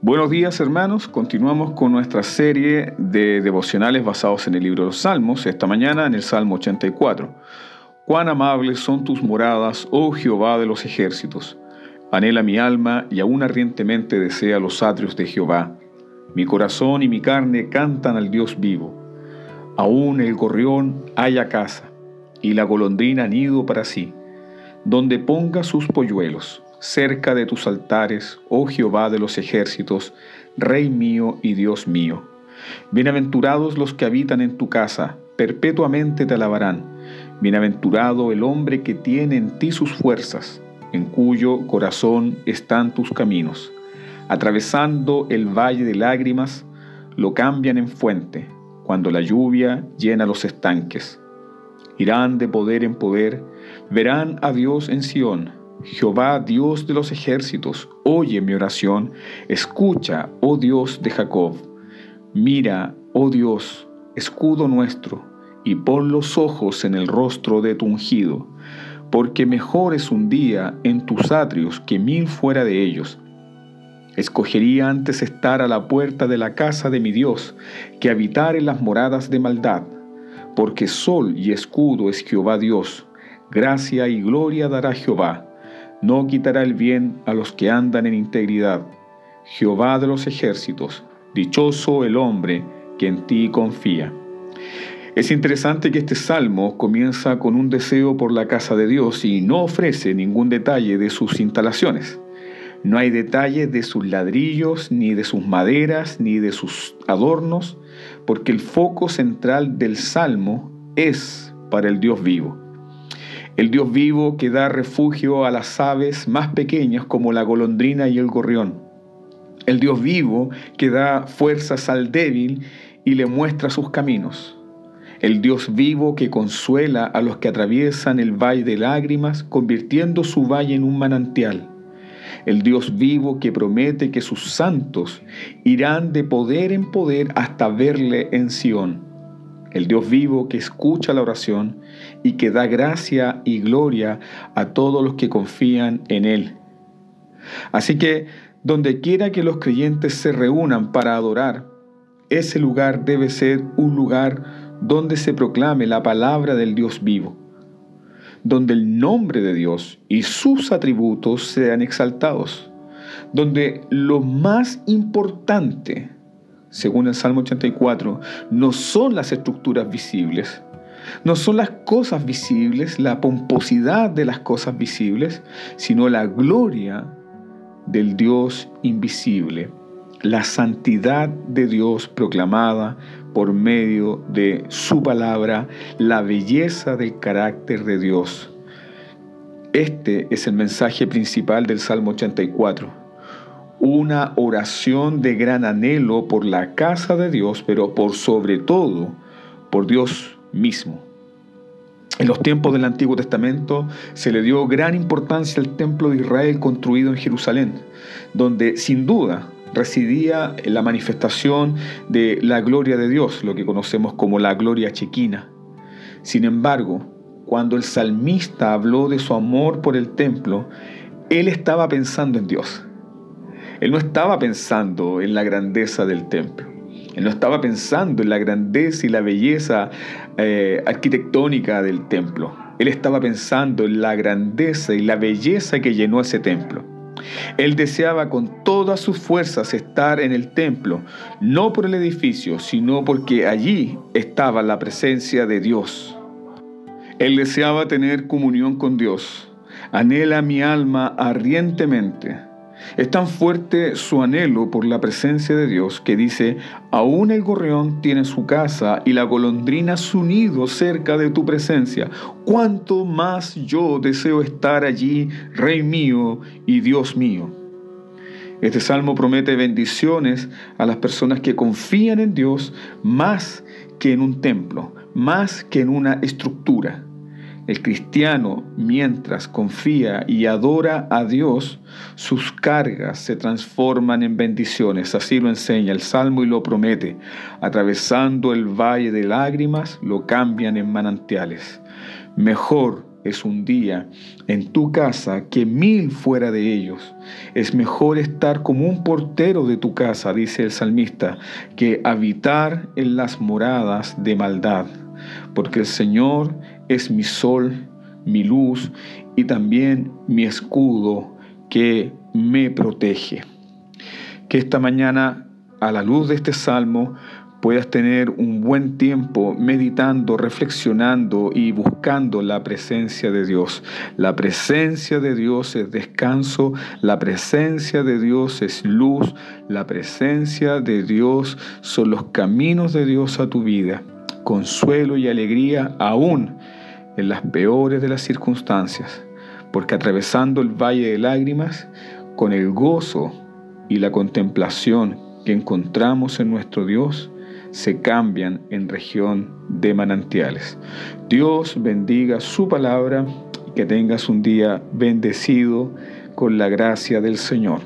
Buenos días hermanos, continuamos con nuestra serie de devocionales basados en el libro de los Salmos, esta mañana en el Salmo 84. Cuán amables son tus moradas, oh Jehová de los ejércitos. Anhela mi alma y aún ardientemente desea los atrios de Jehová. Mi corazón y mi carne cantan al Dios vivo. Aún el gorrión haya casa y la golondrina nido para sí, donde ponga sus polluelos cerca de tus altares, oh Jehová de los ejércitos, Rey mío y Dios mío. Bienaventurados los que habitan en tu casa, perpetuamente te alabarán. Bienaventurado el hombre que tiene en ti sus fuerzas, en cuyo corazón están tus caminos. Atravesando el valle de lágrimas, lo cambian en fuente, cuando la lluvia llena los estanques. Irán de poder en poder, verán a Dios en Sión Jehová, Dios de los ejércitos, oye mi oración, escucha, oh Dios de Jacob. Mira, oh Dios, escudo nuestro, y pon los ojos en el rostro de tu ungido, porque mejor es un día en tus atrios que mil fuera de ellos. Escogería antes estar a la puerta de la casa de mi Dios que habitar en las moradas de maldad, porque sol y escudo es Jehová Dios, gracia y gloria dará Jehová no quitará el bien a los que andan en integridad. Jehová de los ejércitos, dichoso el hombre que en ti confía. Es interesante que este salmo comienza con un deseo por la casa de Dios y no ofrece ningún detalle de sus instalaciones. No hay detalles de sus ladrillos, ni de sus maderas, ni de sus adornos, porque el foco central del salmo es para el Dios vivo el Dios vivo que da refugio a las aves más pequeñas como la golondrina y el gorrión. El Dios vivo que da fuerzas al débil y le muestra sus caminos. El Dios vivo que consuela a los que atraviesan el valle de lágrimas, convirtiendo su valle en un manantial. El Dios vivo que promete que sus santos irán de poder en poder hasta verle en Sión el Dios vivo que escucha la oración y que da gracia y gloria a todos los que confían en Él. Así que donde quiera que los creyentes se reúnan para adorar, ese lugar debe ser un lugar donde se proclame la palabra del Dios vivo, donde el nombre de Dios y sus atributos sean exaltados, donde lo más importante según el Salmo 84, no son las estructuras visibles, no son las cosas visibles, la pomposidad de las cosas visibles, sino la gloria del Dios invisible, la santidad de Dios proclamada por medio de su palabra, la belleza del carácter de Dios. Este es el mensaje principal del Salmo 84 una oración de gran anhelo por la casa de Dios, pero por sobre todo por Dios mismo. En los tiempos del Antiguo Testamento se le dio gran importancia al templo de Israel construido en Jerusalén, donde sin duda residía la manifestación de la gloria de Dios, lo que conocemos como la gloria chequina. Sin embargo, cuando el salmista habló de su amor por el templo, él estaba pensando en Dios. Él no estaba pensando en la grandeza del templo. Él no estaba pensando en la grandeza y la belleza eh, arquitectónica del templo. Él estaba pensando en la grandeza y la belleza que llenó ese templo. Él deseaba con todas sus fuerzas estar en el templo, no por el edificio, sino porque allí estaba la presencia de Dios. Él deseaba tener comunión con Dios. Anhela mi alma ardientemente es tan fuerte su anhelo por la presencia de Dios que dice, aún el gorrión tiene su casa y la golondrina su nido cerca de tu presencia. ¿Cuánto más yo deseo estar allí, Rey mío y Dios mío? Este salmo promete bendiciones a las personas que confían en Dios más que en un templo, más que en una estructura. El cristiano, mientras confía y adora a Dios, sus cargas se transforman en bendiciones. Así lo enseña el Salmo y lo promete. Atravesando el valle de lágrimas, lo cambian en manantiales. Mejor es un día en tu casa que mil fuera de ellos. Es mejor estar como un portero de tu casa, dice el salmista, que habitar en las moradas de maldad, porque el Señor es mi sol, mi luz y también mi escudo que me protege. Que esta mañana, a la luz de este salmo, puedas tener un buen tiempo meditando, reflexionando y buscando la presencia de Dios. La presencia de Dios es descanso, la presencia de Dios es luz, la presencia de Dios son los caminos de Dios a tu vida, consuelo y alegría aún en las peores de las circunstancias, porque atravesando el valle de lágrimas, con el gozo y la contemplación que encontramos en nuestro Dios, se cambian en región de manantiales. Dios bendiga su palabra y que tengas un día bendecido con la gracia del Señor.